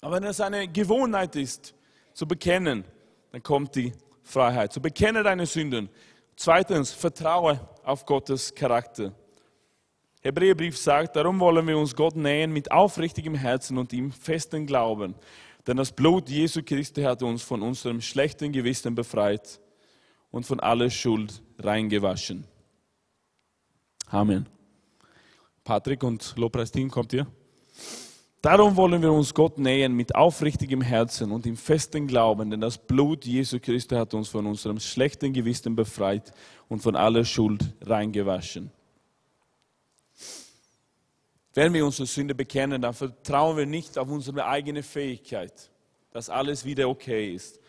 Aber wenn es eine Gewohnheit ist, zu bekennen, dann kommt die Freiheit. Zu bekennen deine Sünden. Zweitens, vertraue auf Gottes Charakter. Hebräerbrief sagt, darum wollen wir uns Gott nähen mit aufrichtigem Herzen und ihm festen Glauben. Denn das Blut Jesu Christi hat uns von unserem schlechten Gewissen befreit und von aller Schuld reingewaschen. Amen. Patrick und Lobpreisteam, kommt ihr? Darum wollen wir uns Gott nähern mit aufrichtigem Herzen und im festen Glauben, denn das Blut Jesu Christi hat uns von unserem schlechten Gewissen befreit und von aller Schuld reingewaschen. Wenn wir unsere Sünde bekennen, dann vertrauen wir nicht auf unsere eigene Fähigkeit, dass alles wieder okay ist.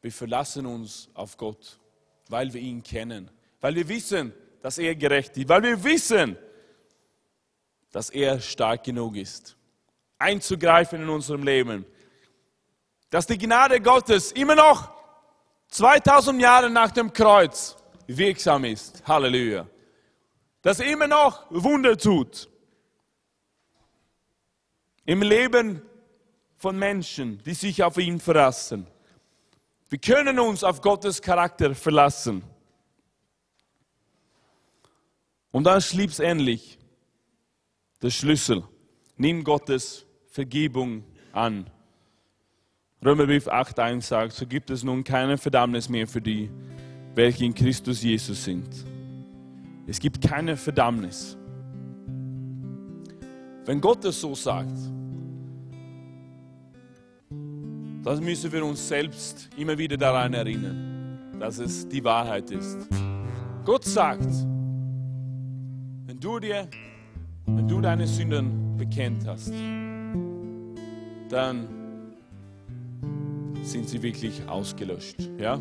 Wir verlassen uns auf Gott, weil wir ihn kennen, weil wir wissen, dass er gerecht ist, weil wir wissen, dass er stark genug ist, einzugreifen in unserem Leben. Dass die Gnade Gottes immer noch 2000 Jahre nach dem Kreuz wirksam ist. Halleluja. Dass er immer noch Wunder tut. Im Leben von Menschen, die sich auf ihn verlassen. Wir können uns auf Gottes Charakter verlassen. Und dann schlussendlich der Schlüssel. Nimm Gottes Vergebung an. Römerbrief 8.1 sagt, so gibt es nun keine Verdammnis mehr für die, welche in Christus Jesus sind. Es gibt keine Verdammnis. Wenn Gott es so sagt, dann müssen wir uns selbst immer wieder daran erinnern, dass es die Wahrheit ist. Gott sagt, wenn du dir wenn du deine Sünden bekennt hast, dann sind sie wirklich ausgelöscht. Ja?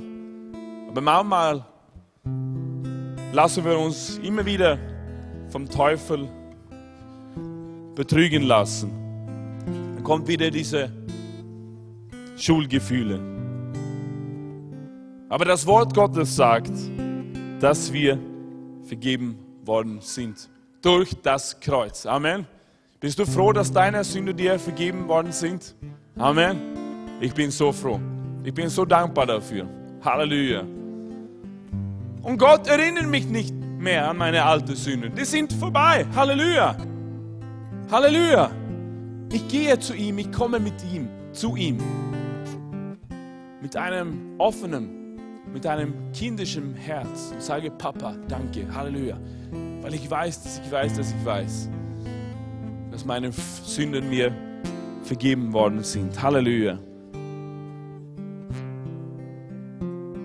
Aber manchmal lassen wir uns immer wieder vom Teufel betrügen lassen. Dann kommt wieder diese Schuldgefühle. Aber das Wort Gottes sagt, dass wir vergeben worden sind durch das Kreuz. Amen. Bist du froh, dass deine Sünden dir vergeben worden sind? Amen. Ich bin so froh. Ich bin so dankbar dafür. Halleluja. Und Gott erinnert mich nicht mehr an meine alten Sünden. Die sind vorbei. Halleluja. Halleluja. Ich gehe zu ihm, ich komme mit ihm, zu ihm. Mit einem offenen, mit einem kindischen Herz und sage, Papa, danke, Halleluja. Weil ich weiß, dass ich weiß, dass ich weiß, dass meine Sünden mir vergeben worden sind. Halleluja.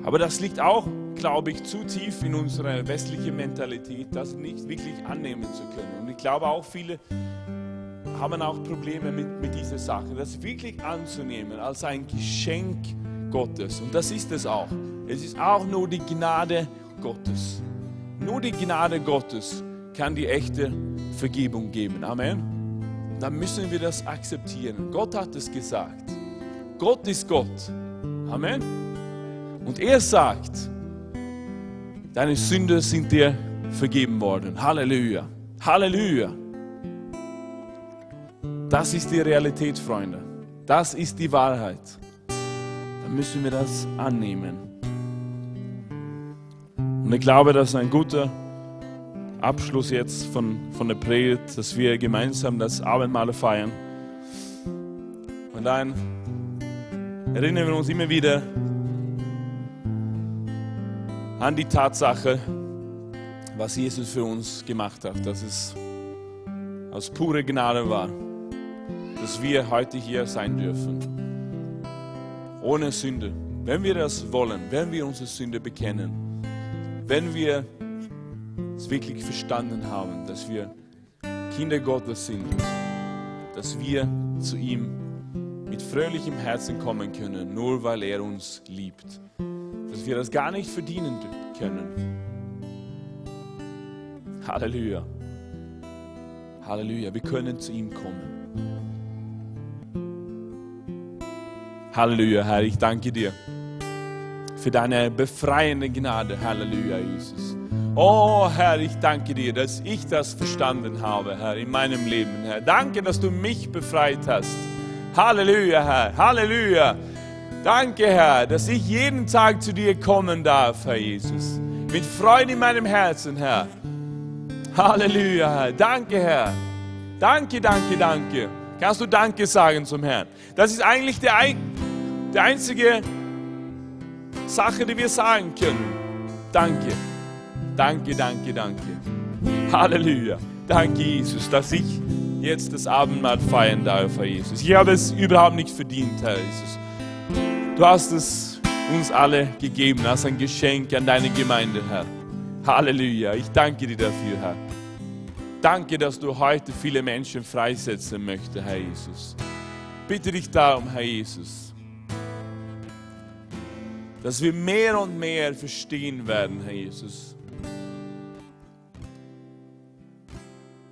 Aber das liegt auch, glaube ich, zu tief in unserer westlichen Mentalität, das nicht wirklich annehmen zu können. Und ich glaube auch viele haben auch Probleme mit, mit dieser Sache, das wirklich anzunehmen als ein Geschenk Gottes. Und das ist es auch. Es ist auch nur die Gnade Gottes. Nur die Gnade Gottes kann die echte Vergebung geben. Amen. Dann müssen wir das akzeptieren. Gott hat es gesagt. Gott ist Gott. Amen. Und er sagt, deine Sünden sind dir vergeben worden. Halleluja. Halleluja. Das ist die Realität, Freunde. Das ist die Wahrheit. Dann müssen wir das annehmen. Und ich glaube, das ist ein guter Abschluss jetzt von, von der Predigt, dass wir gemeinsam das Abendmahl feiern. Und dann erinnern wir uns immer wieder an die Tatsache, was Jesus für uns gemacht hat, dass es aus purer Gnade war, dass wir heute hier sein dürfen. Ohne Sünde. Wenn wir das wollen, wenn wir unsere Sünde bekennen, wenn wir es wirklich verstanden haben, dass wir Kinder Gottes sind, dass wir zu ihm mit fröhlichem Herzen kommen können, nur weil er uns liebt, dass wir das gar nicht verdienen können. Halleluja. Halleluja, wir können zu ihm kommen. Halleluja, Herr, ich danke dir für deine befreiende Gnade. Halleluja, Jesus. Oh Herr, ich danke dir, dass ich das verstanden habe, Herr, in meinem Leben, Herr. Danke, dass du mich befreit hast. Halleluja, Herr. Halleluja. Danke, Herr, dass ich jeden Tag zu dir kommen darf, Herr Jesus. Mit Freude in meinem Herzen, Herr. Halleluja, Herr. Danke, Herr. Danke, danke, danke. Kannst du Danke sagen zum Herrn? Das ist eigentlich der, der einzige Sache, die wir sagen können. Danke, danke, danke, danke. Halleluja. Danke, Jesus, dass ich jetzt das Abendmahl feiern darf, Herr Jesus. Ich habe es überhaupt nicht verdient, Herr Jesus. Du hast es uns alle gegeben als ein Geschenk an deine Gemeinde, Herr. Halleluja. Ich danke dir dafür, Herr. Danke, dass du heute viele Menschen freisetzen möchtest, Herr Jesus. Bitte dich darum, Herr Jesus, dass wir mehr und mehr verstehen werden, Herr Jesus,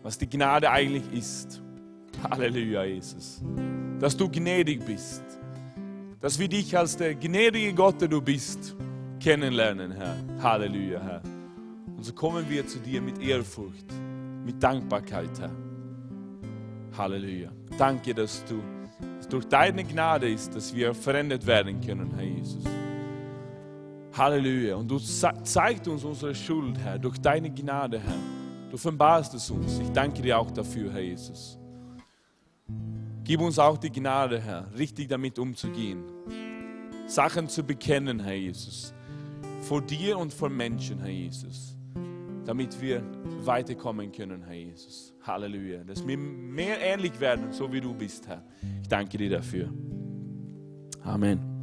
was die Gnade eigentlich ist. Halleluja, Jesus. Dass du gnädig bist. Dass wir dich als der gnädige Gott, der du bist, kennenlernen, Herr. Halleluja, Herr. Und so kommen wir zu dir mit Ehrfurcht, mit Dankbarkeit, Herr. Halleluja. Danke, dass du dass durch deine Gnade ist, dass wir verändert werden können, Herr Jesus. Halleluja. Und du zeigst uns unsere Schuld, Herr, durch deine Gnade, Herr. Du offenbarst es uns. Ich danke dir auch dafür, Herr Jesus. Gib uns auch die Gnade, Herr, richtig damit umzugehen. Sachen zu bekennen, Herr Jesus. Vor dir und vor Menschen, Herr Jesus. Damit wir weiterkommen können, Herr Jesus. Halleluja. Dass wir mehr ähnlich werden, so wie du bist, Herr. Ich danke dir dafür. Amen.